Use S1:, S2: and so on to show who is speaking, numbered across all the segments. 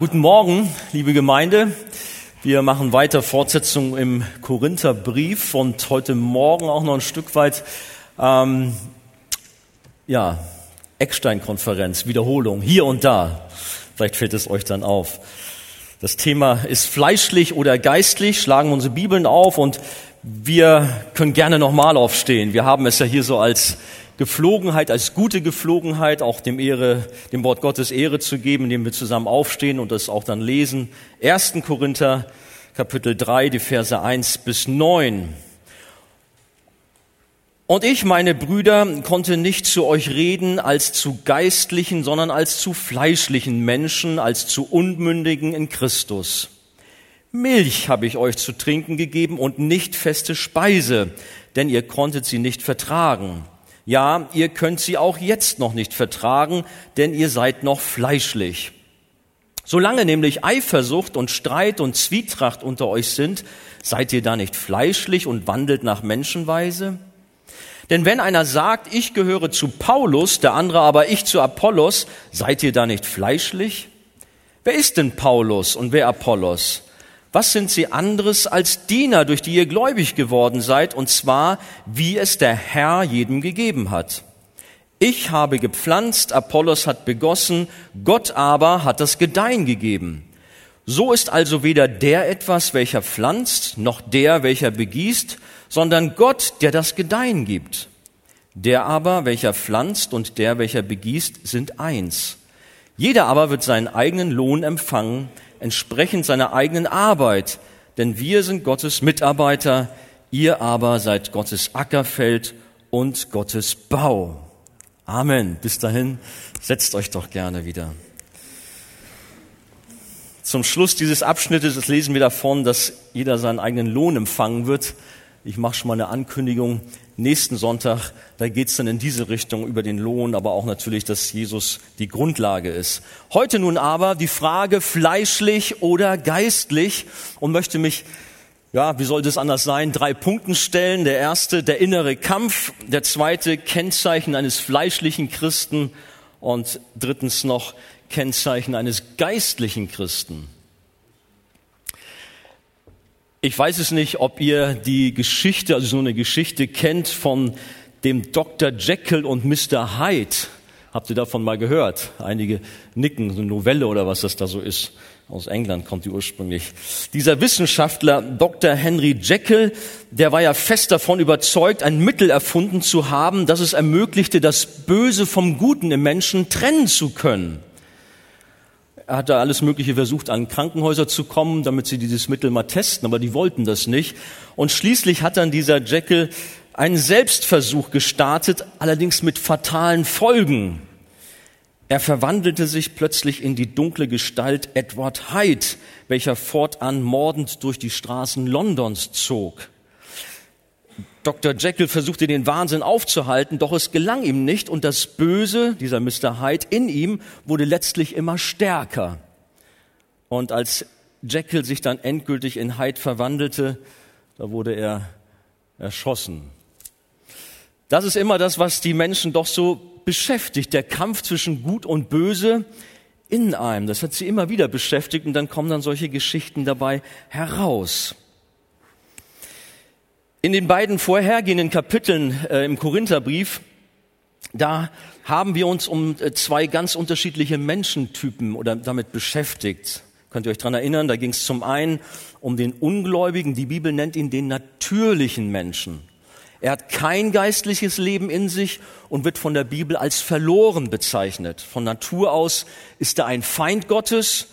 S1: Guten Morgen, liebe Gemeinde. Wir machen weiter Fortsetzung im Korintherbrief und heute Morgen auch noch ein Stück weit, ähm, ja, Eckstein-Konferenz, Wiederholung, hier und da. Vielleicht fällt es euch dann auf. Das Thema ist fleischlich oder geistlich, schlagen unsere Bibeln auf und wir können gerne nochmal aufstehen. Wir haben es ja hier so als Geflogenheit, als gute Geflogenheit, auch dem Ehre, dem Wort Gottes Ehre zu geben, indem wir zusammen aufstehen und das auch dann lesen. 1. Korinther, Kapitel 3, die Verse 1 bis 9. Und ich, meine Brüder, konnte nicht zu euch reden als zu geistlichen, sondern als zu fleischlichen Menschen, als zu Unmündigen in Christus. Milch habe ich euch zu trinken gegeben und nicht feste Speise, denn ihr konntet sie nicht vertragen. Ja, ihr könnt sie auch jetzt noch nicht vertragen, denn ihr seid noch fleischlich. Solange nämlich Eifersucht und Streit und Zwietracht unter euch sind, seid ihr da nicht fleischlich und wandelt nach Menschenweise? Denn wenn einer sagt, ich gehöre zu Paulus, der andere aber ich zu Apollos, seid ihr da nicht fleischlich? Wer ist denn Paulus und wer Apollos? Was sind sie anderes als Diener, durch die ihr gläubig geworden seid, und zwar, wie es der Herr jedem gegeben hat? Ich habe gepflanzt, Apollos hat begossen, Gott aber hat das Gedeihen gegeben. So ist also weder der etwas, welcher pflanzt, noch der, welcher begießt, sondern Gott, der das Gedeihen gibt. Der aber, welcher pflanzt und der, welcher begießt, sind eins. Jeder aber wird seinen eigenen Lohn empfangen, entsprechend seiner eigenen Arbeit, denn wir sind Gottes Mitarbeiter, ihr aber seid Gottes Ackerfeld und Gottes Bau. Amen. Bis dahin, setzt euch doch gerne wieder. Zum Schluss dieses Abschnittes lesen wir davon, dass jeder seinen eigenen Lohn empfangen wird. Ich mache schon mal eine Ankündigung nächsten Sonntag, da geht's dann in diese Richtung über den Lohn, aber auch natürlich, dass Jesus die Grundlage ist. Heute nun aber die Frage fleischlich oder geistlich und möchte mich, ja, wie soll das anders sein, drei Punkten stellen. Der erste, der innere Kampf. Der zweite, Kennzeichen eines fleischlichen Christen. Und drittens noch Kennzeichen eines geistlichen Christen. Ich weiß es nicht, ob ihr die Geschichte, also so eine Geschichte kennt von dem Dr. Jekyll und Mr. Hyde. Habt ihr davon mal gehört? Einige nicken, so eine Novelle oder was das da so ist. Aus England kommt die ursprünglich. Dieser Wissenschaftler Dr. Henry Jekyll, der war ja fest davon überzeugt, ein Mittel erfunden zu haben, das es ermöglichte, das Böse vom Guten im Menschen trennen zu können. Er hat da alles Mögliche versucht, an Krankenhäuser zu kommen, damit sie dieses Mittel mal testen, aber die wollten das nicht. Und schließlich hat dann dieser Jekyll einen Selbstversuch gestartet, allerdings mit fatalen Folgen. Er verwandelte sich plötzlich in die dunkle Gestalt Edward Hyde, welcher fortan mordend durch die Straßen Londons zog. Dr. Jekyll versuchte den Wahnsinn aufzuhalten, doch es gelang ihm nicht und das Böse, dieser Mr. Hyde in ihm, wurde letztlich immer stärker. Und als Jekyll sich dann endgültig in Hyde verwandelte, da wurde er erschossen. Das ist immer das, was die Menschen doch so beschäftigt, der Kampf zwischen Gut und Böse in einem. Das hat sie immer wieder beschäftigt und dann kommen dann solche Geschichten dabei heraus. In den beiden vorhergehenden Kapiteln äh, im Korintherbrief, da haben wir uns um äh, zwei ganz unterschiedliche Menschentypen oder damit beschäftigt. Könnt ihr euch dran erinnern? Da ging es zum einen um den Ungläubigen. Die Bibel nennt ihn den natürlichen Menschen. Er hat kein geistliches Leben in sich und wird von der Bibel als verloren bezeichnet. Von Natur aus ist er ein Feind Gottes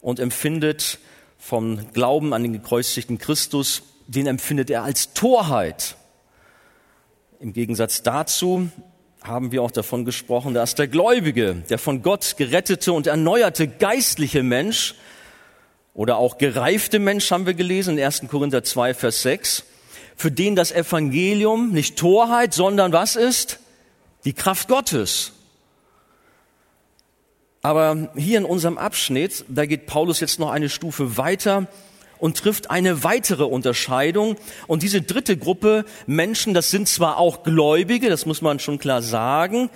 S1: und empfindet vom Glauben an den gekreuzigten Christus den empfindet er als Torheit. Im Gegensatz dazu haben wir auch davon gesprochen, dass der Gläubige, der von Gott gerettete und erneuerte geistliche Mensch oder auch gereifte Mensch haben wir gelesen in 1. Korinther 2, Vers 6, für den das Evangelium nicht Torheit, sondern was ist? Die Kraft Gottes. Aber hier in unserem Abschnitt, da geht Paulus jetzt noch eine Stufe weiter und trifft eine weitere Unterscheidung. Und diese dritte Gruppe Menschen, das sind zwar auch Gläubige, das muss man schon klar sagen,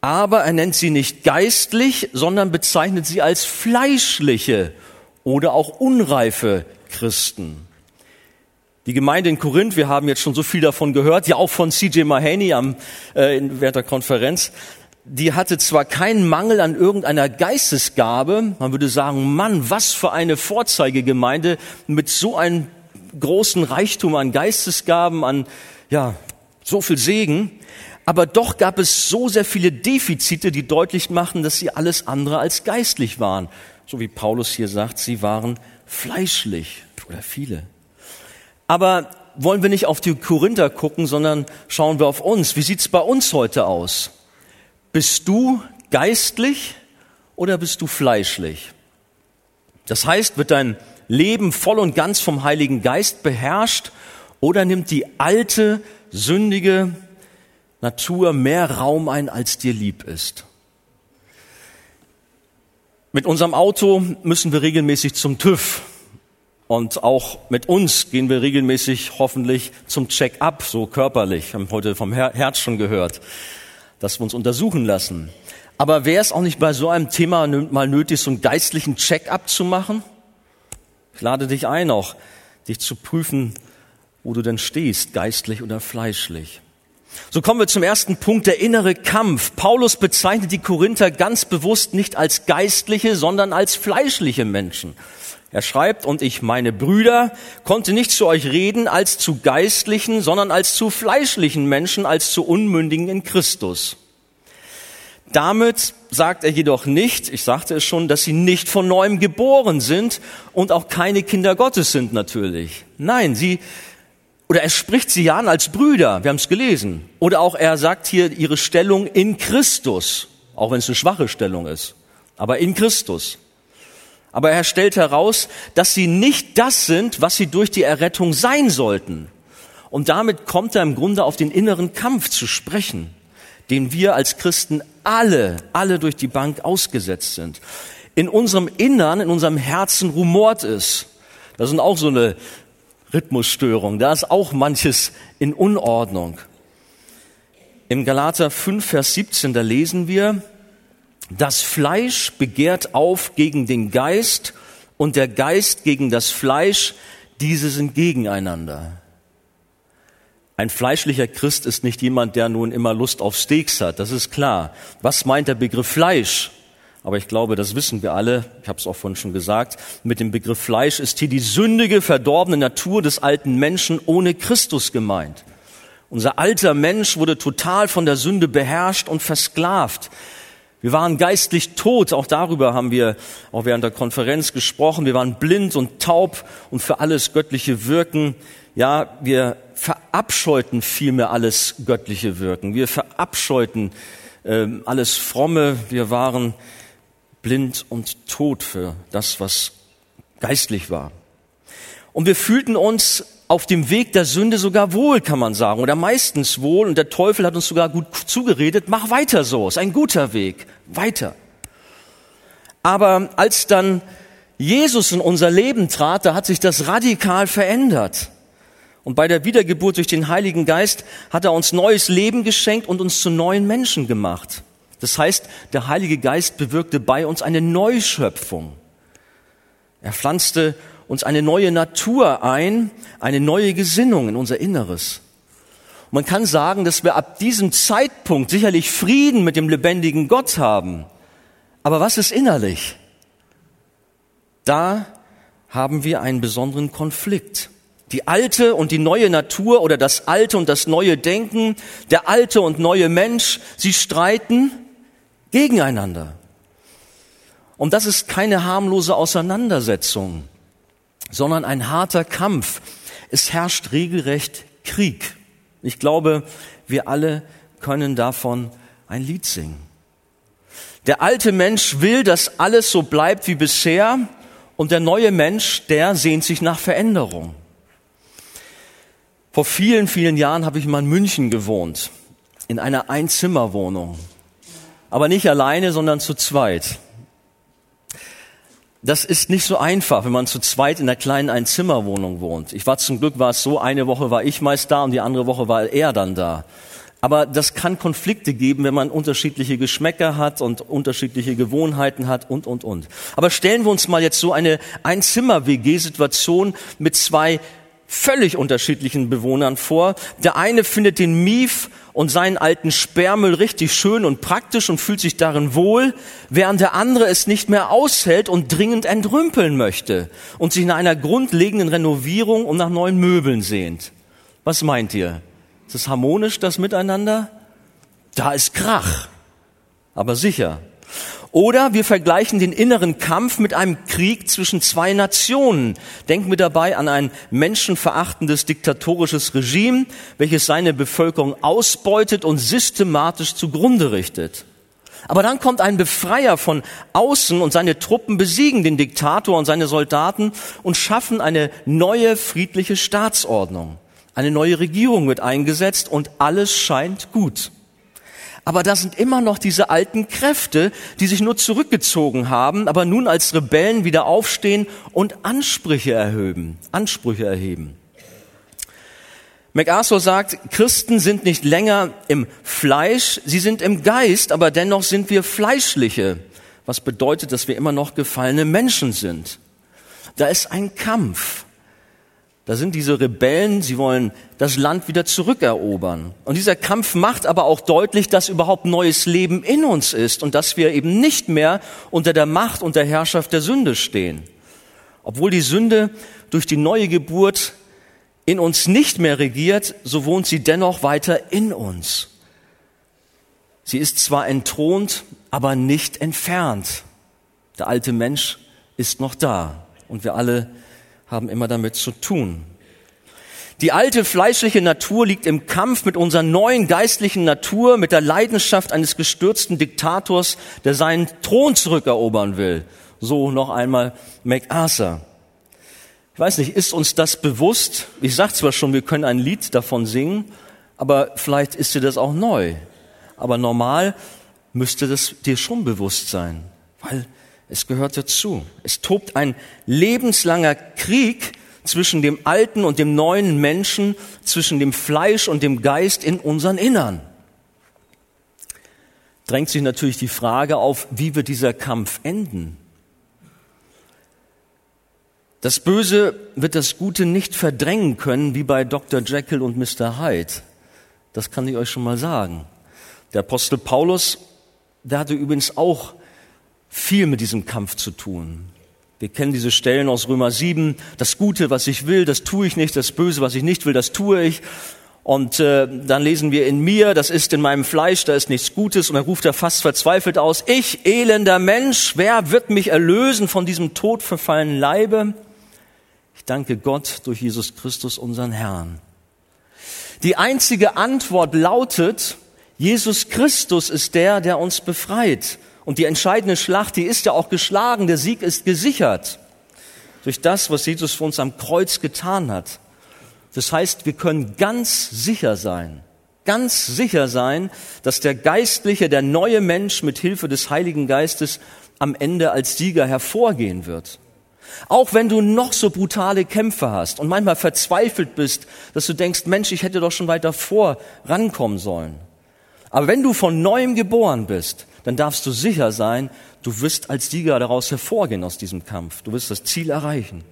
S1: aber er nennt sie nicht geistlich, sondern bezeichnet sie als fleischliche oder auch unreife Christen. Die Gemeinde in Korinth, wir haben jetzt schon so viel davon gehört, ja auch von CJ Mahaney am, äh, während der Konferenz, die hatte zwar keinen Mangel an irgendeiner Geistesgabe, man würde sagen, Mann, was für eine Vorzeigegemeinde mit so einem großen Reichtum an Geistesgaben, an, ja, so viel Segen. Aber doch gab es so sehr viele Defizite, die deutlich machen, dass sie alles andere als geistlich waren. So wie Paulus hier sagt, sie waren fleischlich oder viele. Aber wollen wir nicht auf die Korinther gucken, sondern schauen wir auf uns. Wie sieht's bei uns heute aus? Bist du geistlich oder bist du fleischlich? Das heißt, wird dein Leben voll und ganz vom Heiligen Geist beherrscht oder nimmt die alte, sündige Natur mehr Raum ein, als dir lieb ist? Mit unserem Auto müssen wir regelmäßig zum TÜV. Und auch mit uns gehen wir regelmäßig hoffentlich zum Check-up, so körperlich. Wir haben heute vom Herz schon gehört, dass wir uns untersuchen lassen. Aber wäre es auch nicht bei so einem Thema mal nötig, so einen geistlichen Check-up zu machen? Ich lade dich ein, auch dich zu prüfen, wo du denn stehst, geistlich oder fleischlich. So kommen wir zum ersten Punkt, der innere Kampf. Paulus bezeichnet die Korinther ganz bewusst nicht als geistliche, sondern als fleischliche Menschen. Er schreibt, und ich, meine Brüder, konnte nicht zu euch reden als zu geistlichen, sondern als zu fleischlichen Menschen, als zu Unmündigen in Christus. Damit sagt er jedoch nicht, ich sagte es schon, dass sie nicht von neuem geboren sind und auch keine Kinder Gottes sind natürlich. Nein, sie, oder er spricht sie ja an als Brüder, wir haben es gelesen. Oder auch er sagt hier ihre Stellung in Christus, auch wenn es eine schwache Stellung ist, aber in Christus. Aber er stellt heraus, dass sie nicht das sind, was sie durch die Errettung sein sollten. Und damit kommt er im Grunde auf den inneren Kampf zu sprechen, den wir als Christen alle, alle durch die Bank ausgesetzt sind. In unserem Innern, in unserem Herzen rumort es. Das sind auch so eine Rhythmusstörung. Da ist auch manches in Unordnung. Im Galater 5, Vers 17, da lesen wir, das Fleisch begehrt auf gegen den Geist und der Geist gegen das Fleisch, diese sind gegeneinander. Ein fleischlicher Christ ist nicht jemand, der nun immer Lust auf Steaks hat, das ist klar. Was meint der Begriff Fleisch? Aber ich glaube, das wissen wir alle, ich habe es auch vorhin schon gesagt, mit dem Begriff Fleisch ist hier die sündige, verdorbene Natur des alten Menschen ohne Christus gemeint. Unser alter Mensch wurde total von der Sünde beherrscht und versklavt. Wir waren geistlich tot, auch darüber haben wir auch während der Konferenz gesprochen. Wir waren blind und taub und für alles göttliche Wirken. Ja, wir verabscheuten vielmehr alles göttliche Wirken. Wir verabscheuten äh, alles Fromme. Wir waren blind und tot für das, was geistlich war. Und wir fühlten uns auf dem Weg der Sünde sogar wohl, kann man sagen, oder meistens wohl. Und der Teufel hat uns sogar gut zugeredet, mach weiter so, ist ein guter Weg, weiter. Aber als dann Jesus in unser Leben trat, da hat sich das radikal verändert. Und bei der Wiedergeburt durch den Heiligen Geist hat er uns neues Leben geschenkt und uns zu neuen Menschen gemacht. Das heißt, der Heilige Geist bewirkte bei uns eine Neuschöpfung. Er pflanzte uns eine neue Natur ein, eine neue Gesinnung in unser Inneres. Und man kann sagen, dass wir ab diesem Zeitpunkt sicherlich Frieden mit dem lebendigen Gott haben. Aber was ist innerlich? Da haben wir einen besonderen Konflikt. Die alte und die neue Natur oder das alte und das neue Denken, der alte und neue Mensch, sie streiten gegeneinander. Und das ist keine harmlose Auseinandersetzung sondern ein harter Kampf. Es herrscht regelrecht Krieg. Ich glaube, wir alle können davon ein Lied singen. Der alte Mensch will, dass alles so bleibt wie bisher und der neue Mensch, der sehnt sich nach Veränderung. Vor vielen, vielen Jahren habe ich mal in München gewohnt, in einer Einzimmerwohnung. Aber nicht alleine, sondern zu zweit das ist nicht so einfach, wenn man zu zweit in einer kleinen Einzimmerwohnung wohnt. Ich war zum Glück war es so, eine Woche war ich meist da und die andere Woche war er dann da. Aber das kann Konflikte geben, wenn man unterschiedliche Geschmäcker hat und unterschiedliche Gewohnheiten hat und, und, und. Aber stellen wir uns mal jetzt so eine Einzimmer-WG-Situation mit zwei völlig unterschiedlichen Bewohnern vor. Der eine findet den Mief und seinen alten Sperrmüll richtig schön und praktisch und fühlt sich darin wohl, während der andere es nicht mehr aushält und dringend entrümpeln möchte und sich nach einer grundlegenden Renovierung und nach neuen Möbeln sehnt. Was meint ihr? Ist es harmonisch, das Miteinander? Da ist Krach. Aber sicher. Oder wir vergleichen den inneren Kampf mit einem Krieg zwischen zwei Nationen. Denken wir dabei an ein menschenverachtendes diktatorisches Regime, welches seine Bevölkerung ausbeutet und systematisch zugrunde richtet. Aber dann kommt ein Befreier von außen und seine Truppen besiegen den Diktator und seine Soldaten und schaffen eine neue friedliche Staatsordnung. Eine neue Regierung wird eingesetzt und alles scheint gut. Aber da sind immer noch diese alten Kräfte, die sich nur zurückgezogen haben, aber nun als Rebellen wieder aufstehen und Ansprüche erheben, Ansprüche erheben. MacArthur sagt, Christen sind nicht länger im Fleisch, sie sind im Geist, aber dennoch sind wir Fleischliche. Was bedeutet, dass wir immer noch gefallene Menschen sind. Da ist ein Kampf. Da sind diese Rebellen, sie wollen das Land wieder zurückerobern. Und dieser Kampf macht aber auch deutlich, dass überhaupt neues Leben in uns ist und dass wir eben nicht mehr unter der Macht und der Herrschaft der Sünde stehen. Obwohl die Sünde durch die neue Geburt in uns nicht mehr regiert, so wohnt sie dennoch weiter in uns. Sie ist zwar entthront, aber nicht entfernt. Der alte Mensch ist noch da und wir alle haben immer damit zu tun. Die alte fleischliche Natur liegt im Kampf mit unserer neuen geistlichen Natur, mit der Leidenschaft eines gestürzten Diktators, der seinen Thron zurückerobern will. So noch einmal MacArthur. Ich weiß nicht, ist uns das bewusst? Ich sage zwar schon, wir können ein Lied davon singen, aber vielleicht ist dir das auch neu. Aber normal müsste das dir schon bewusst sein, weil es gehört dazu. Es tobt ein lebenslanger Krieg zwischen dem alten und dem neuen Menschen, zwischen dem Fleisch und dem Geist in unseren Innern. Drängt sich natürlich die Frage auf, wie wird dieser Kampf enden? Das Böse wird das Gute nicht verdrängen können, wie bei Dr. Jekyll und Mr. Hyde. Das kann ich euch schon mal sagen. Der Apostel Paulus, der hatte übrigens auch viel mit diesem Kampf zu tun. Wir kennen diese Stellen aus Römer 7. Das Gute, was ich will, das tue ich nicht. Das Böse, was ich nicht will, das tue ich. Und äh, dann lesen wir in mir, das ist in meinem Fleisch, da ist nichts Gutes. Und dann ruft er fast verzweifelt aus, ich elender Mensch, wer wird mich erlösen von diesem todverfallenen Leibe? Ich danke Gott durch Jesus Christus, unseren Herrn. Die einzige Antwort lautet, Jesus Christus ist der, der uns befreit. Und die entscheidende Schlacht, die ist ja auch geschlagen, der Sieg ist gesichert durch das, was Jesus für uns am Kreuz getan hat. Das heißt, wir können ganz sicher sein, ganz sicher sein, dass der Geistliche, der neue Mensch mit Hilfe des Heiligen Geistes am Ende als Sieger hervorgehen wird. Auch wenn du noch so brutale Kämpfe hast und manchmal verzweifelt bist, dass du denkst, Mensch, ich hätte doch schon weiter vor rankommen sollen. Aber wenn du von neuem geboren bist, dann darfst du sicher sein, du wirst als Sieger daraus hervorgehen aus diesem Kampf. Du wirst das Ziel erreichen.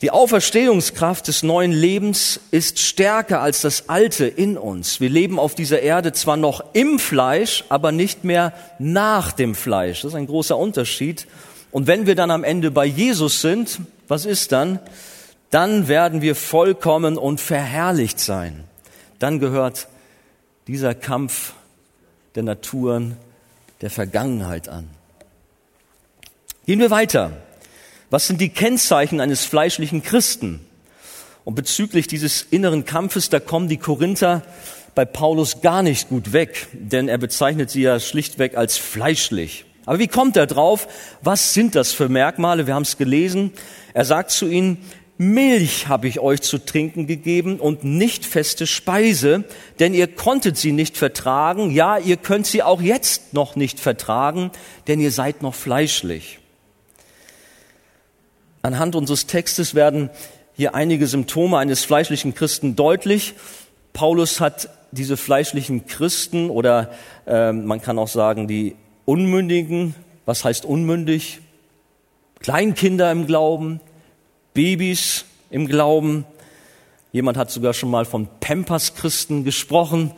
S1: Die Auferstehungskraft des neuen Lebens ist stärker als das Alte in uns. Wir leben auf dieser Erde zwar noch im Fleisch, aber nicht mehr nach dem Fleisch. Das ist ein großer Unterschied. Und wenn wir dann am Ende bei Jesus sind, was ist dann? Dann werden wir vollkommen und verherrlicht sein. Dann gehört dieser Kampf der Naturen der Vergangenheit an. Gehen wir weiter. Was sind die Kennzeichen eines fleischlichen Christen? Und bezüglich dieses inneren Kampfes, da kommen die Korinther bei Paulus gar nicht gut weg, denn er bezeichnet sie ja schlichtweg als fleischlich. Aber wie kommt er drauf? Was sind das für Merkmale? Wir haben es gelesen. Er sagt zu ihnen, Milch habe ich euch zu trinken gegeben und nicht feste Speise, denn ihr konntet sie nicht vertragen. Ja, ihr könnt sie auch jetzt noch nicht vertragen, denn ihr seid noch fleischlich. Anhand unseres Textes werden hier einige Symptome eines fleischlichen Christen deutlich. Paulus hat diese fleischlichen Christen oder äh, man kann auch sagen die Unmündigen, was heißt unmündig? Kleinkinder im Glauben, Babys im Glauben. Jemand hat sogar schon mal von Pampers-Christen gesprochen.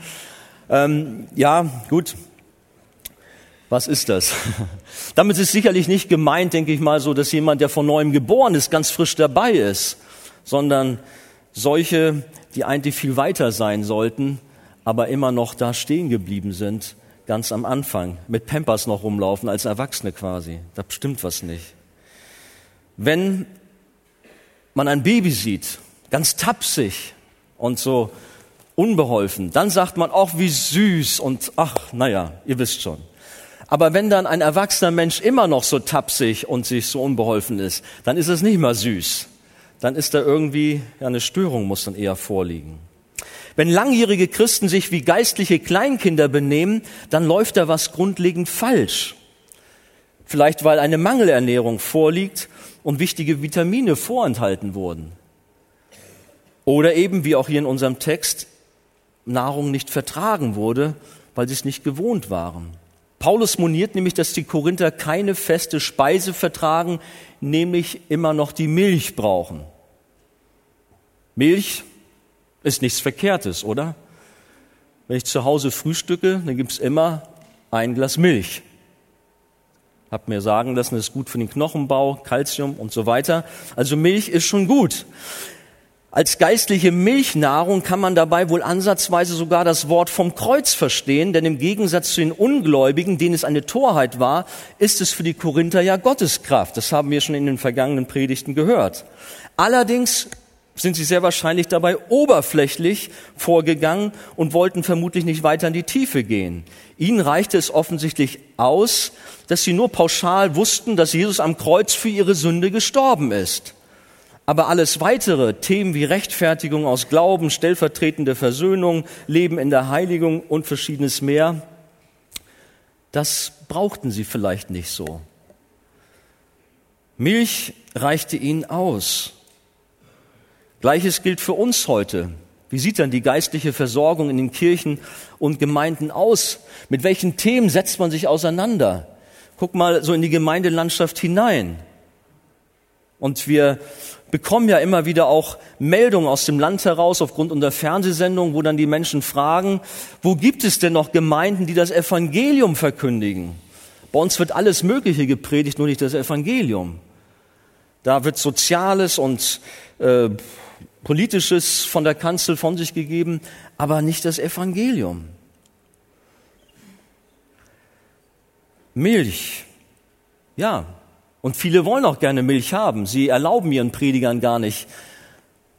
S1: Ähm, ja, gut. Was ist das? Damit ist sicherlich nicht gemeint, denke ich mal, so, dass jemand, der von neuem geboren ist, ganz frisch dabei ist, sondern solche, die eigentlich viel weiter sein sollten, aber immer noch da stehen geblieben sind, ganz am Anfang, mit Pampers noch rumlaufen als Erwachsene quasi. Da stimmt was nicht. Wenn man ein Baby sieht, ganz tapsig und so unbeholfen, dann sagt man auch wie süß und ach, naja, ihr wisst schon. Aber wenn dann ein erwachsener Mensch immer noch so tapsig und sich so unbeholfen ist, dann ist es nicht mehr süß. Dann ist da irgendwie ja, eine Störung muss dann eher vorliegen. Wenn langjährige Christen sich wie geistliche Kleinkinder benehmen, dann läuft da was grundlegend falsch. Vielleicht weil eine Mangelernährung vorliegt und wichtige Vitamine vorenthalten wurden. Oder eben, wie auch hier in unserem Text, Nahrung nicht vertragen wurde, weil sie es nicht gewohnt waren. Paulus moniert nämlich, dass die Korinther keine feste Speise vertragen, nämlich immer noch die Milch brauchen. Milch ist nichts Verkehrtes, oder? Wenn ich zu Hause frühstücke, dann gibt's immer ein Glas Milch. Hab mir sagen lassen, das ist gut für den Knochenbau, Kalzium und so weiter. Also Milch ist schon gut. Als geistliche Milchnahrung kann man dabei wohl ansatzweise sogar das Wort vom Kreuz verstehen, denn im Gegensatz zu den Ungläubigen, denen es eine Torheit war, ist es für die Korinther ja Gotteskraft. Das haben wir schon in den vergangenen Predigten gehört. Allerdings sind sie sehr wahrscheinlich dabei oberflächlich vorgegangen und wollten vermutlich nicht weiter in die Tiefe gehen. Ihnen reichte es offensichtlich aus, dass sie nur pauschal wussten, dass Jesus am Kreuz für ihre Sünde gestorben ist. Aber alles weitere, Themen wie Rechtfertigung aus Glauben, stellvertretende Versöhnung, Leben in der Heiligung und verschiedenes mehr, das brauchten sie vielleicht nicht so. Milch reichte ihnen aus. Gleiches gilt für uns heute. Wie sieht dann die geistliche Versorgung in den Kirchen und Gemeinden aus? Mit welchen Themen setzt man sich auseinander? Guck mal so in die Gemeindelandschaft hinein. Und wir bekommen ja immer wieder auch Meldungen aus dem Land heraus aufgrund unserer Fernsehsendung, wo dann die Menschen fragen, wo gibt es denn noch Gemeinden, die das Evangelium verkündigen? Bei uns wird alles Mögliche gepredigt, nur nicht das Evangelium. Da wird Soziales und äh, Politisches von der Kanzel von sich gegeben, aber nicht das Evangelium. Milch. Ja, und viele wollen auch gerne Milch haben. Sie erlauben ihren Predigern gar nicht,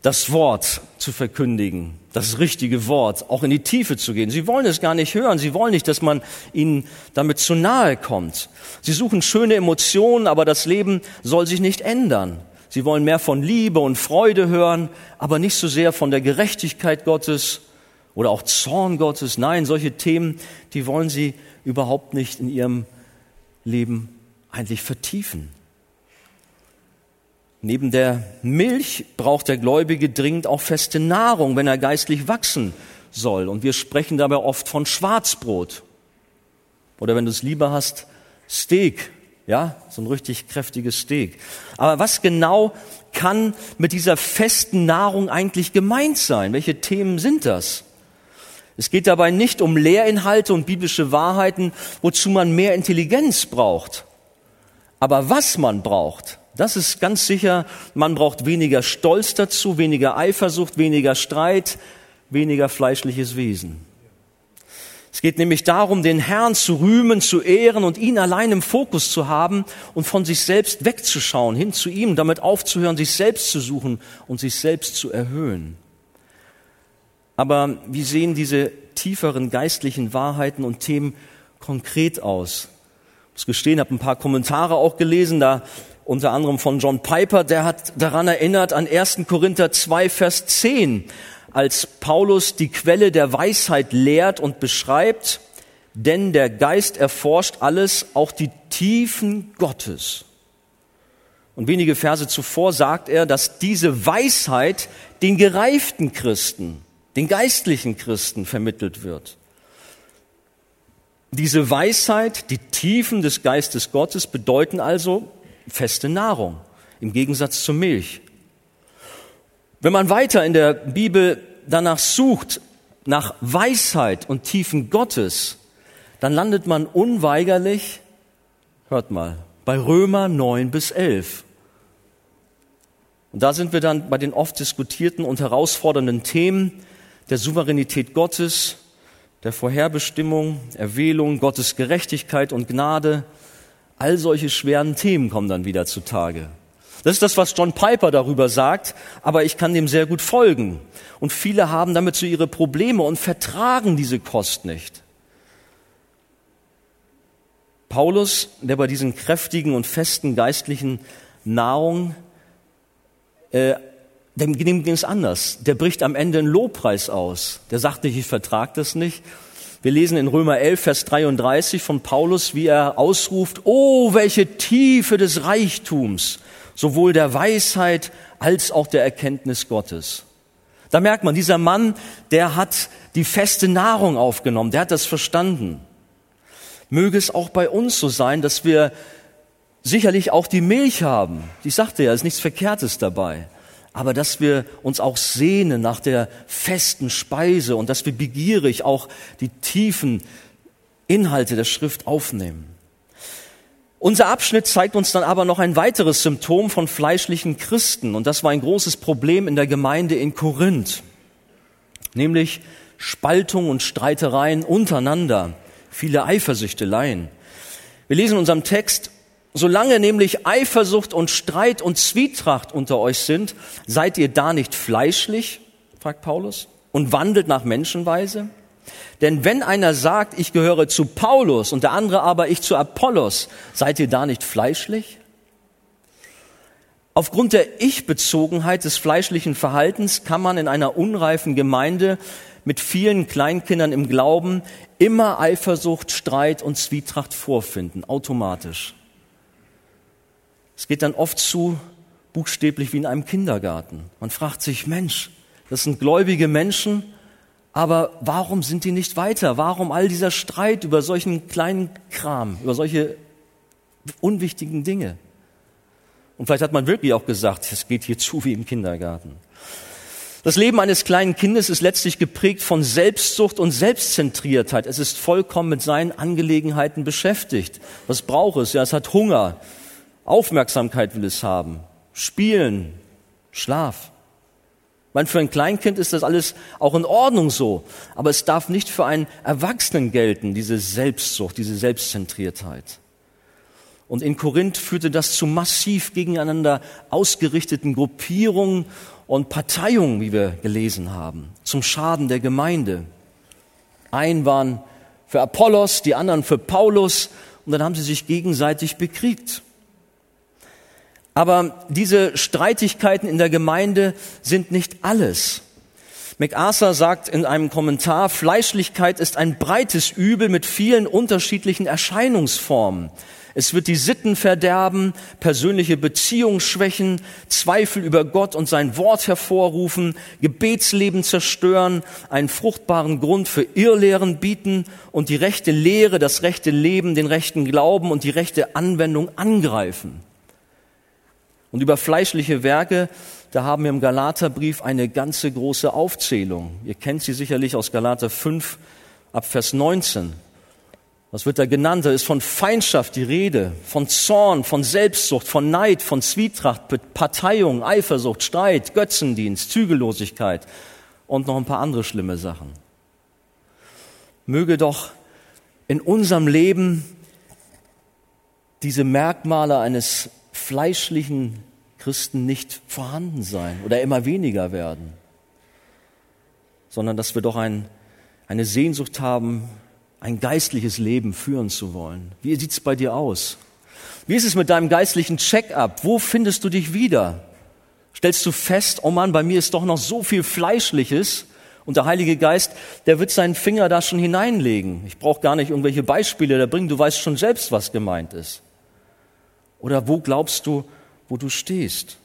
S1: das Wort zu verkündigen, das richtige Wort, auch in die Tiefe zu gehen. Sie wollen es gar nicht hören. Sie wollen nicht, dass man ihnen damit zu nahe kommt. Sie suchen schöne Emotionen, aber das Leben soll sich nicht ändern. Sie wollen mehr von Liebe und Freude hören, aber nicht so sehr von der Gerechtigkeit Gottes oder auch Zorn Gottes. Nein, solche Themen, die wollen sie überhaupt nicht in ihrem Leben eigentlich vertiefen. Neben der Milch braucht der Gläubige dringend auch feste Nahrung, wenn er geistlich wachsen soll. Und wir sprechen dabei oft von Schwarzbrot. Oder wenn du es lieber hast, Steak. Ja, so ein richtig kräftiges Steak. Aber was genau kann mit dieser festen Nahrung eigentlich gemeint sein? Welche Themen sind das? Es geht dabei nicht um Lehrinhalte und biblische Wahrheiten, wozu man mehr Intelligenz braucht. Aber was man braucht, das ist ganz sicher, man braucht weniger Stolz dazu, weniger Eifersucht, weniger Streit, weniger fleischliches Wesen. Es geht nämlich darum, den Herrn zu rühmen, zu ehren und ihn allein im Fokus zu haben und von sich selbst wegzuschauen, hin zu ihm, damit aufzuhören, sich selbst zu suchen und sich selbst zu erhöhen. Aber wie sehen diese tieferen geistlichen Wahrheiten und Themen konkret aus? muss gestehen, habe ein paar Kommentare auch gelesen, da unter anderem von John Piper, der hat daran erinnert an 1. Korinther 2, Vers 10, als Paulus die Quelle der Weisheit lehrt und beschreibt, denn der Geist erforscht alles, auch die Tiefen Gottes. Und wenige Verse zuvor sagt er, dass diese Weisheit den gereiften Christen den geistlichen Christen vermittelt wird. Diese Weisheit, die Tiefen des Geistes Gottes bedeuten also feste Nahrung im Gegensatz zur Milch. Wenn man weiter in der Bibel danach sucht, nach Weisheit und Tiefen Gottes, dann landet man unweigerlich, hört mal, bei Römer 9 bis 11. Und da sind wir dann bei den oft diskutierten und herausfordernden Themen der Souveränität Gottes, der Vorherbestimmung, Erwählung, Gottes Gerechtigkeit und Gnade. All solche schweren Themen kommen dann wieder zutage. Das ist das, was John Piper darüber sagt, aber ich kann dem sehr gut folgen. Und viele haben damit so ihre Probleme und vertragen diese Kost nicht. Paulus, der bei diesen kräftigen und festen geistlichen Nahrung, äh, dem, ging es anders. Der bricht am Ende einen Lobpreis aus. Der sagt nicht, ich vertrag das nicht. Wir lesen in Römer 11, Vers 33 von Paulus, wie er ausruft, oh, welche Tiefe des Reichtums sowohl der Weisheit als auch der Erkenntnis Gottes. Da merkt man, dieser Mann, der hat die feste Nahrung aufgenommen, der hat das verstanden. Möge es auch bei uns so sein, dass wir sicherlich auch die Milch haben. Ich sagte ja, es ist nichts Verkehrtes dabei. Aber dass wir uns auch sehnen nach der festen Speise und dass wir begierig auch die tiefen Inhalte der Schrift aufnehmen. Unser Abschnitt zeigt uns dann aber noch ein weiteres Symptom von fleischlichen Christen. Und das war ein großes Problem in der Gemeinde in Korinth. Nämlich Spaltung und Streitereien untereinander. Viele Eifersüchteleien. Wir lesen in unserem Text, solange nämlich Eifersucht und Streit und Zwietracht unter euch sind, seid ihr da nicht fleischlich? fragt Paulus. Und wandelt nach Menschenweise? Denn wenn einer sagt, ich gehöre zu Paulus und der andere aber ich zu Apollos, seid ihr da nicht fleischlich? Aufgrund der Ich-Bezogenheit des fleischlichen Verhaltens kann man in einer unreifen Gemeinde mit vielen Kleinkindern im Glauben immer Eifersucht, Streit und Zwietracht vorfinden, automatisch. Es geht dann oft zu buchstäblich wie in einem Kindergarten. Man fragt sich, Mensch, das sind gläubige Menschen, aber warum sind die nicht weiter? Warum all dieser Streit über solchen kleinen Kram, über solche unwichtigen Dinge? Und vielleicht hat man wirklich auch gesagt, es geht hier zu wie im Kindergarten. Das Leben eines kleinen Kindes ist letztlich geprägt von Selbstsucht und Selbstzentriertheit. Es ist vollkommen mit seinen Angelegenheiten beschäftigt. Was braucht es? Ja, es hat Hunger. Aufmerksamkeit will es haben. Spielen. Schlaf. Meine, für ein Kleinkind ist das alles auch in Ordnung so. Aber es darf nicht für einen Erwachsenen gelten, diese Selbstsucht, diese Selbstzentriertheit. Und in Korinth führte das zu massiv gegeneinander ausgerichteten Gruppierungen und Parteiungen, wie wir gelesen haben, zum Schaden der Gemeinde. Ein waren für Apollos, die anderen für Paulus, und dann haben sie sich gegenseitig bekriegt. Aber diese Streitigkeiten in der Gemeinde sind nicht alles. MacArthur sagt in einem Kommentar, Fleischlichkeit ist ein breites Übel mit vielen unterschiedlichen Erscheinungsformen. Es wird die Sitten verderben, persönliche Beziehungen schwächen, Zweifel über Gott und sein Wort hervorrufen, Gebetsleben zerstören, einen fruchtbaren Grund für Irrlehren bieten und die rechte Lehre, das rechte Leben, den rechten Glauben und die rechte Anwendung angreifen. Und über fleischliche Werke, da haben wir im Galaterbrief eine ganze große Aufzählung. Ihr kennt sie sicherlich aus Galater 5 ab Vers 19. Was wird da genannt? Da ist von Feindschaft die Rede, von Zorn, von Selbstsucht, von Neid, von Zwietracht, Parteiung, Eifersucht, Streit, Götzendienst, Zügellosigkeit und noch ein paar andere schlimme Sachen. Möge doch in unserem Leben diese Merkmale eines fleischlichen Christen nicht vorhanden sein oder immer weniger werden, sondern dass wir doch ein, eine Sehnsucht haben, ein geistliches Leben führen zu wollen. Wie sieht es bei dir aus? Wie ist es mit deinem geistlichen Check-up? Wo findest du dich wieder? Stellst du fest, oh Mann, bei mir ist doch noch so viel Fleischliches und der Heilige Geist, der wird seinen Finger da schon hineinlegen. Ich brauche gar nicht irgendwelche Beispiele da bringen, du weißt schon selbst, was gemeint ist. Oder wo glaubst du, wo du stehst?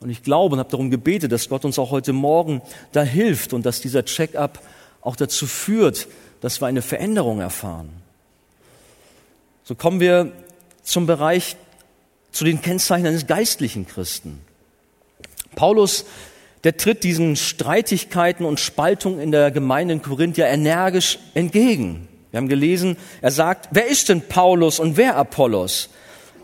S1: Und ich glaube und habe darum gebetet, dass Gott uns auch heute Morgen da hilft und dass dieser Check-up auch dazu führt, dass wir eine Veränderung erfahren. So kommen wir zum Bereich, zu den Kennzeichen eines geistlichen Christen. Paulus, der tritt diesen Streitigkeiten und Spaltungen in der Gemeinde in Korinth ja energisch entgegen. Wir haben gelesen, er sagt, wer ist denn Paulus und wer Apollos?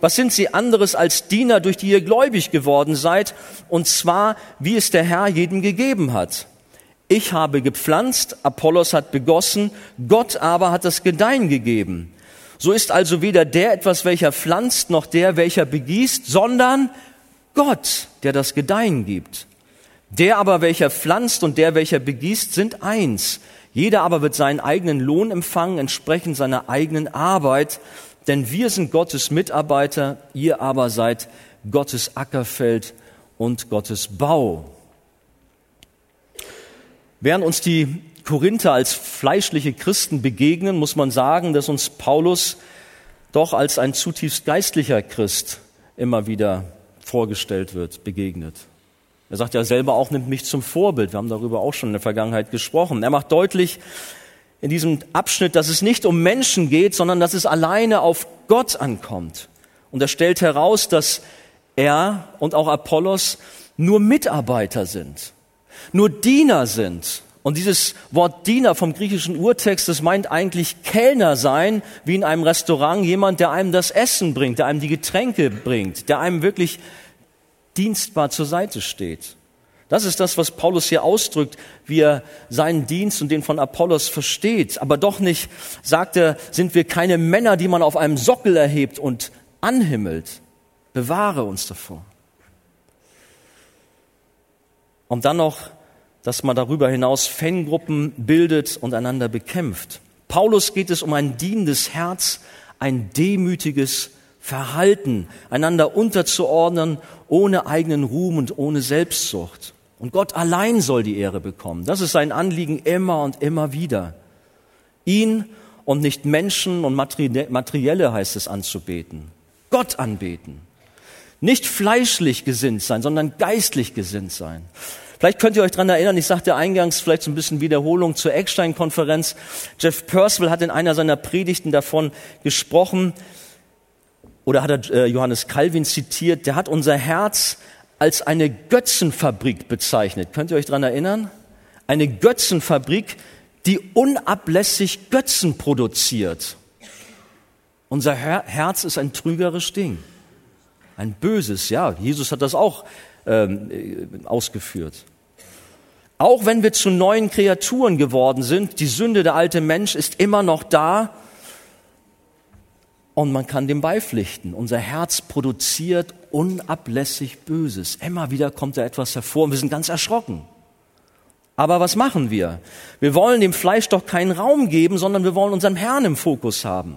S1: Was sind sie anderes als Diener, durch die ihr gläubig geworden seid? Und zwar, wie es der Herr jedem gegeben hat. Ich habe gepflanzt, Apollos hat begossen, Gott aber hat das Gedeihen gegeben. So ist also weder der etwas, welcher pflanzt, noch der, welcher begießt, sondern Gott, der das Gedeihen gibt. Der aber, welcher pflanzt und der, welcher begießt, sind eins. Jeder aber wird seinen eigenen Lohn empfangen, entsprechend seiner eigenen Arbeit. Denn wir sind Gottes Mitarbeiter, ihr aber seid Gottes Ackerfeld und Gottes Bau. Während uns die Korinther als fleischliche Christen begegnen, muss man sagen, dass uns Paulus doch als ein zutiefst geistlicher Christ immer wieder vorgestellt wird, begegnet. Er sagt ja selber auch, nimmt mich zum Vorbild. Wir haben darüber auch schon in der Vergangenheit gesprochen. Er macht deutlich in diesem Abschnitt, dass es nicht um Menschen geht, sondern dass es alleine auf Gott ankommt. Und er stellt heraus, dass er und auch Apollos nur Mitarbeiter sind nur Diener sind. Und dieses Wort Diener vom griechischen Urtext, das meint eigentlich Kellner sein, wie in einem Restaurant, jemand, der einem das Essen bringt, der einem die Getränke bringt, der einem wirklich dienstbar zur Seite steht. Das ist das, was Paulus hier ausdrückt, wie er seinen Dienst und den von Apollos versteht. Aber doch nicht, sagt er, sind wir keine Männer, die man auf einem Sockel erhebt und anhimmelt. Bewahre uns davor. Und dann noch, dass man darüber hinaus Fangruppen bildet und einander bekämpft. Paulus geht es um ein dienendes Herz, ein demütiges Verhalten, einander unterzuordnen, ohne eigenen Ruhm und ohne Selbstsucht. Und Gott allein soll die Ehre bekommen. Das ist sein Anliegen immer und immer wieder. Ihn und nicht Menschen und Materielle heißt es anzubeten. Gott anbeten. Nicht fleischlich gesinnt sein, sondern geistlich gesinnt sein. Vielleicht könnt ihr euch dran erinnern, ich sagte eingangs vielleicht so ein bisschen Wiederholung zur Eckstein-Konferenz. Jeff Percival hat in einer seiner Predigten davon gesprochen, oder hat er äh, Johannes Calvin zitiert, der hat unser Herz als eine Götzenfabrik bezeichnet. Könnt ihr euch dran erinnern? Eine Götzenfabrik, die unablässig Götzen produziert. Unser Herz ist ein trügerisches Ding. Ein böses, ja. Jesus hat das auch ähm, äh, ausgeführt. Auch wenn wir zu neuen Kreaturen geworden sind, die Sünde, der alte Mensch ist immer noch da und man kann dem beipflichten. Unser Herz produziert unablässig Böses. Immer wieder kommt da etwas hervor und wir sind ganz erschrocken. Aber was machen wir? Wir wollen dem Fleisch doch keinen Raum geben, sondern wir wollen unseren Herrn im Fokus haben.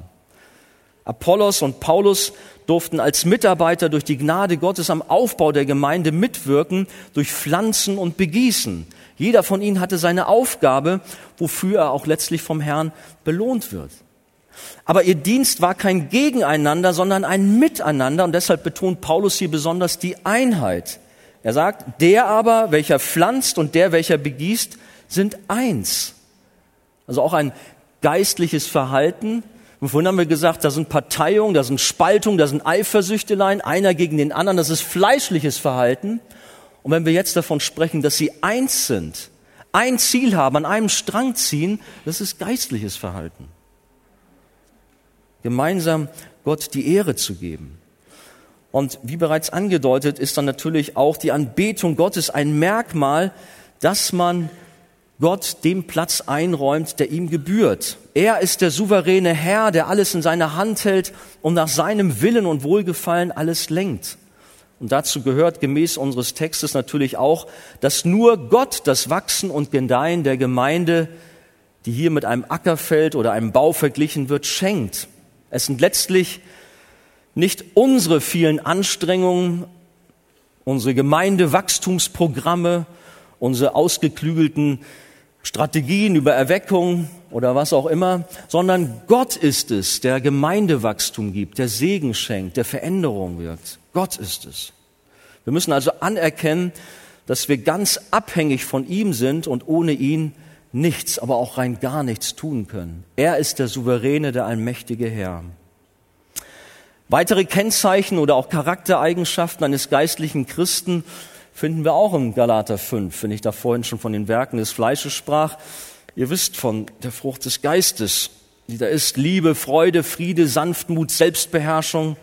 S1: Apollos und Paulus durften als Mitarbeiter durch die Gnade Gottes am Aufbau der Gemeinde mitwirken, durch Pflanzen und Begießen. Jeder von ihnen hatte seine Aufgabe, wofür er auch letztlich vom Herrn belohnt wird. Aber ihr Dienst war kein Gegeneinander, sondern ein Miteinander und deshalb betont Paulus hier besonders die Einheit. Er sagt, der aber, welcher pflanzt und der, welcher begießt, sind eins. Also auch ein geistliches Verhalten, und vorhin haben wir gesagt, da sind Parteiungen, da sind Spaltungen, da sind Eifersüchteleien, einer gegen den anderen, das ist fleischliches Verhalten. Und wenn wir jetzt davon sprechen, dass sie eins sind, ein Ziel haben, an einem Strang ziehen, das ist geistliches Verhalten. Gemeinsam Gott die Ehre zu geben. Und wie bereits angedeutet, ist dann natürlich auch die Anbetung Gottes ein Merkmal, dass man Gott dem Platz einräumt, der ihm gebührt. Er ist der souveräne Herr, der alles in seiner Hand hält und nach seinem Willen und Wohlgefallen alles lenkt. Und dazu gehört gemäß unseres Textes natürlich auch, dass nur Gott das Wachsen und Gedeihen der Gemeinde, die hier mit einem Ackerfeld oder einem Bau verglichen wird, schenkt. Es sind letztlich nicht unsere vielen Anstrengungen, unsere Gemeindewachstumsprogramme, unsere ausgeklügelten Strategien über Erweckung oder was auch immer, sondern Gott ist es, der Gemeindewachstum gibt, der Segen schenkt, der Veränderung wirkt. Gott ist es. Wir müssen also anerkennen, dass wir ganz abhängig von ihm sind und ohne ihn nichts, aber auch rein gar nichts tun können. Er ist der souveräne, der allmächtige Herr. Weitere Kennzeichen oder auch Charaktereigenschaften eines geistlichen Christen finden wir auch im Galater 5, wenn ich da vorhin schon von den Werken des Fleisches sprach. Ihr wisst von der Frucht des Geistes, die da ist Liebe, Freude, Friede, Sanftmut, Selbstbeherrschung,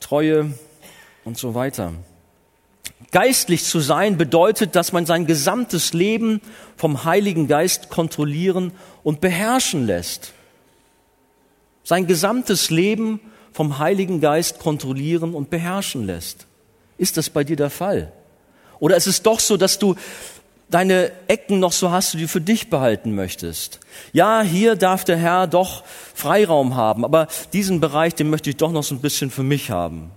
S1: Treue und so weiter. Geistlich zu sein bedeutet, dass man sein gesamtes Leben vom Heiligen Geist kontrollieren und beherrschen lässt. Sein gesamtes Leben vom Heiligen Geist kontrollieren und beherrschen lässt. Ist das bei dir der Fall? Oder ist es doch so, dass du deine Ecken noch so hast, die du für dich behalten möchtest? Ja, hier darf der Herr doch Freiraum haben, aber diesen Bereich, den möchte ich doch noch so ein bisschen für mich haben.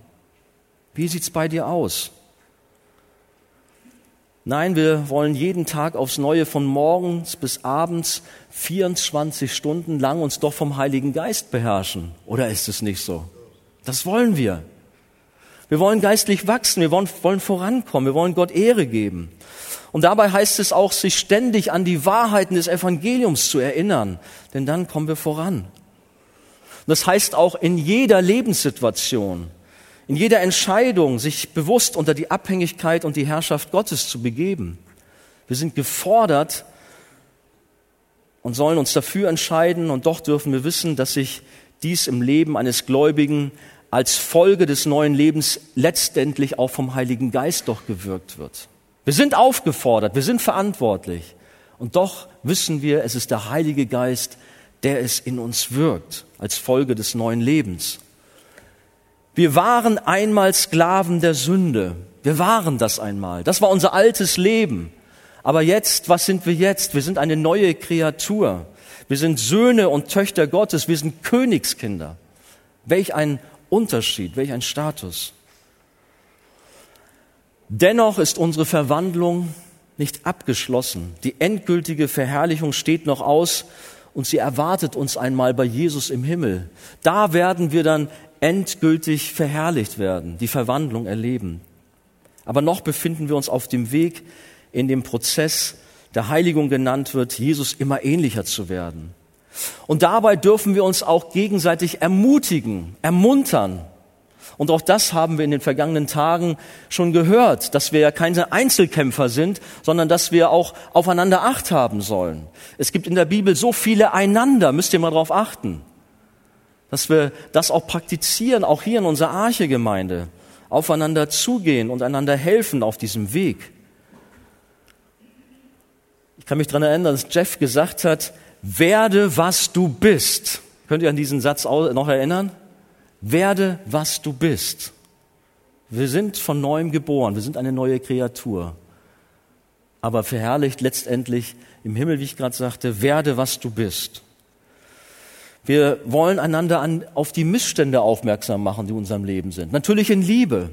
S1: Wie sieht's bei dir aus? Nein, wir wollen jeden Tag aufs Neue von morgens bis abends 24 Stunden lang uns doch vom Heiligen Geist beherrschen. Oder ist es nicht so? Das wollen wir. Wir wollen geistlich wachsen, wir wollen, wollen vorankommen, wir wollen Gott Ehre geben. Und dabei heißt es auch, sich ständig an die Wahrheiten des Evangeliums zu erinnern, denn dann kommen wir voran. Und das heißt auch in jeder Lebenssituation, in jeder Entscheidung sich bewusst unter die Abhängigkeit und die Herrschaft Gottes zu begeben. Wir sind gefordert und sollen uns dafür entscheiden und doch dürfen wir wissen, dass sich dies im Leben eines Gläubigen als Folge des neuen Lebens letztendlich auch vom Heiligen Geist doch gewirkt wird. Wir sind aufgefordert, wir sind verantwortlich und doch wissen wir, es ist der Heilige Geist, der es in uns wirkt als Folge des neuen Lebens. Wir waren einmal Sklaven der Sünde. Wir waren das einmal. Das war unser altes Leben. Aber jetzt, was sind wir jetzt? Wir sind eine neue Kreatur. Wir sind Söhne und Töchter Gottes. Wir sind Königskinder. Welch ein Unterschied, welch ein Status. Dennoch ist unsere Verwandlung nicht abgeschlossen. Die endgültige Verherrlichung steht noch aus und sie erwartet uns einmal bei Jesus im Himmel. Da werden wir dann endgültig verherrlicht werden, die Verwandlung erleben. Aber noch befinden wir uns auf dem Weg in dem Prozess der Heiligung genannt wird, Jesus immer ähnlicher zu werden. Und dabei dürfen wir uns auch gegenseitig ermutigen, ermuntern. Und auch das haben wir in den vergangenen Tagen schon gehört, dass wir ja keine Einzelkämpfer sind, sondern dass wir auch aufeinander Acht haben sollen. Es gibt in der Bibel so viele einander, müsst ihr mal darauf achten dass wir das auch praktizieren, auch hier in unserer Arche-Gemeinde, aufeinander zugehen und einander helfen auf diesem Weg. Ich kann mich daran erinnern, dass Jeff gesagt hat, werde, was du bist. Könnt ihr an diesen Satz noch erinnern? Werde, was du bist. Wir sind von neuem geboren, wir sind eine neue Kreatur. Aber verherrlicht letztendlich im Himmel, wie ich gerade sagte, werde, was du bist. Wir wollen einander an, auf die Missstände aufmerksam machen, die in unserem Leben sind. Natürlich in Liebe.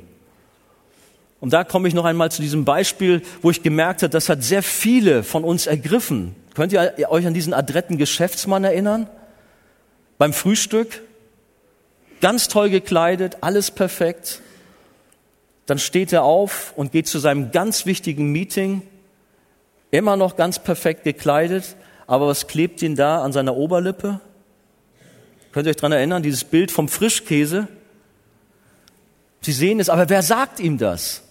S1: Und da komme ich noch einmal zu diesem Beispiel, wo ich gemerkt habe, das hat sehr viele von uns ergriffen. Könnt ihr euch an diesen adretten Geschäftsmann erinnern? Beim Frühstück? Ganz toll gekleidet, alles perfekt. Dann steht er auf und geht zu seinem ganz wichtigen Meeting, immer noch ganz perfekt gekleidet, aber was klebt ihn da an seiner Oberlippe? Könnt ihr euch daran erinnern, dieses Bild vom Frischkäse? Sie sehen es, aber wer sagt ihm das?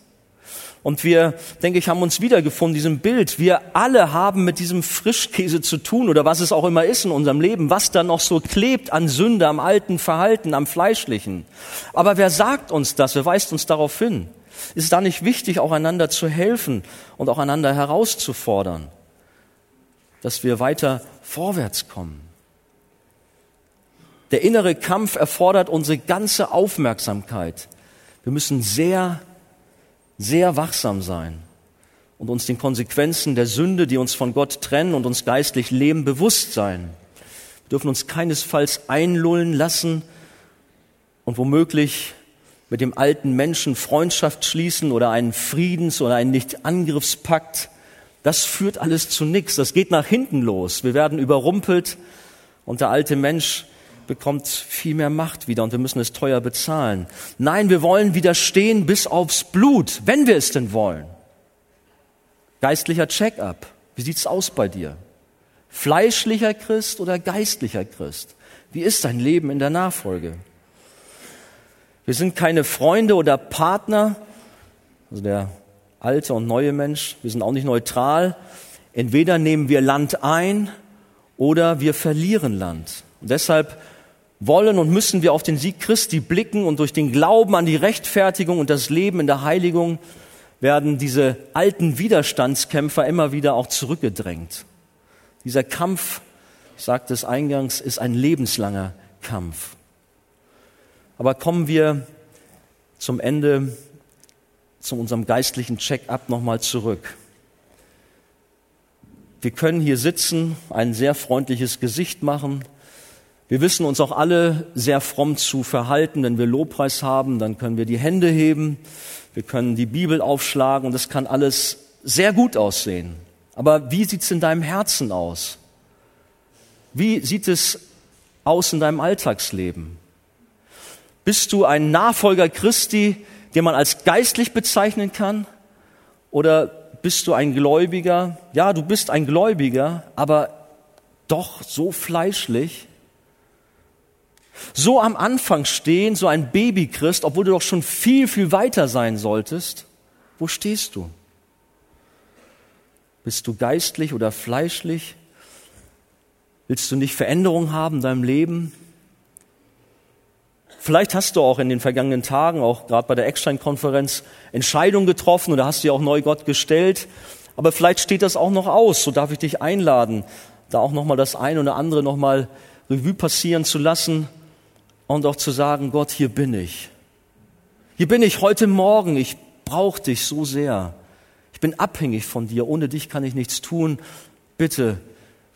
S1: Und wir, denke ich, haben uns wiedergefunden, diesem Bild. Wir alle haben mit diesem Frischkäse zu tun oder was es auch immer ist in unserem Leben, was da noch so klebt an Sünde, am alten Verhalten, am Fleischlichen. Aber wer sagt uns das? Wer weist uns darauf hin? Ist es da nicht wichtig, auch einander zu helfen und auch einander herauszufordern, dass wir weiter vorwärts kommen? Der innere Kampf erfordert unsere ganze Aufmerksamkeit. Wir müssen sehr, sehr wachsam sein und uns den Konsequenzen der Sünde, die uns von Gott trennen und uns geistlich leben, bewusst sein. Wir dürfen uns keinesfalls einlullen lassen und womöglich mit dem alten Menschen Freundschaft schließen oder einen Friedens- oder einen Nicht-Angriffspakt. Das führt alles zu nichts. Das geht nach hinten los. Wir werden überrumpelt und der alte Mensch bekommt viel mehr Macht wieder und wir müssen es teuer bezahlen. Nein, wir wollen widerstehen bis aufs Blut, wenn wir es denn wollen. Geistlicher Check-up. Wie sieht's aus bei dir? Fleischlicher Christ oder geistlicher Christ? Wie ist dein Leben in der Nachfolge? Wir sind keine Freunde oder Partner, also der alte und neue Mensch. Wir sind auch nicht neutral. Entweder nehmen wir Land ein oder wir verlieren Land. Und deshalb wollen und müssen wir auf den Sieg Christi blicken und durch den Glauben an die Rechtfertigung und das Leben in der Heiligung werden diese alten Widerstandskämpfer immer wieder auch zurückgedrängt. Dieser Kampf, ich sagte es eingangs, ist ein lebenslanger Kampf. Aber kommen wir zum Ende, zu unserem geistlichen Check-up nochmal zurück. Wir können hier sitzen, ein sehr freundliches Gesicht machen, wir wissen uns auch alle sehr fromm zu verhalten. Wenn wir Lobpreis haben, dann können wir die Hände heben, wir können die Bibel aufschlagen und das kann alles sehr gut aussehen. Aber wie sieht es in deinem Herzen aus? Wie sieht es aus in deinem Alltagsleben? Bist du ein Nachfolger Christi, den man als geistlich bezeichnen kann? Oder bist du ein Gläubiger? Ja, du bist ein Gläubiger, aber doch so fleischlich, so am Anfang stehen, so ein Babychrist, obwohl du doch schon viel, viel weiter sein solltest. Wo stehst du? Bist du geistlich oder fleischlich? Willst du nicht Veränderung haben in deinem Leben? Vielleicht hast du auch in den vergangenen Tagen, auch gerade bei der Eckstein-Konferenz, Entscheidungen getroffen oder hast dir auch neu Gott gestellt. Aber vielleicht steht das auch noch aus. So darf ich dich einladen, da auch nochmal das eine oder andere nochmal Revue passieren zu lassen und auch zu sagen, Gott, hier bin ich. Hier bin ich heute Morgen, ich brauche dich so sehr. Ich bin abhängig von dir, ohne dich kann ich nichts tun. Bitte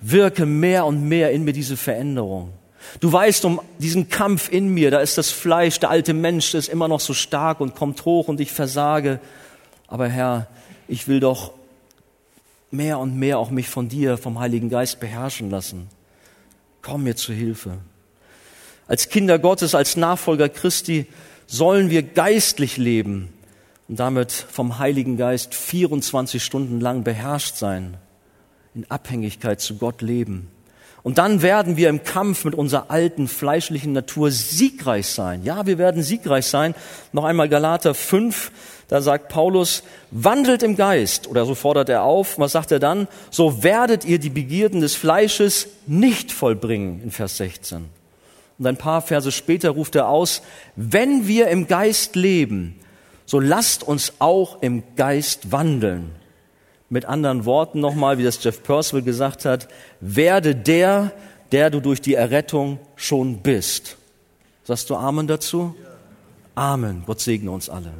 S1: wirke mehr und mehr in mir diese Veränderung. Du weißt um diesen Kampf in mir, da ist das Fleisch, der alte Mensch ist immer noch so stark und kommt hoch und ich versage. Aber Herr, ich will doch mehr und mehr auch mich von dir, vom Heiligen Geist beherrschen lassen. Komm mir zu Hilfe. Als Kinder Gottes, als Nachfolger Christi sollen wir geistlich leben und damit vom Heiligen Geist 24 Stunden lang beherrscht sein, in Abhängigkeit zu Gott leben. Und dann werden wir im Kampf mit unserer alten fleischlichen Natur siegreich sein. Ja, wir werden siegreich sein. Noch einmal Galater 5, da sagt Paulus, wandelt im Geist, oder so fordert er auf. Was sagt er dann? So werdet ihr die Begierden des Fleisches nicht vollbringen, in Vers 16. Und ein paar Verse später ruft er aus, wenn wir im Geist leben, so lasst uns auch im Geist wandeln. Mit anderen Worten nochmal, wie das Jeff Percival gesagt hat, werde der, der du durch die Errettung schon bist. Sagst du Amen dazu? Amen. Gott segne uns alle.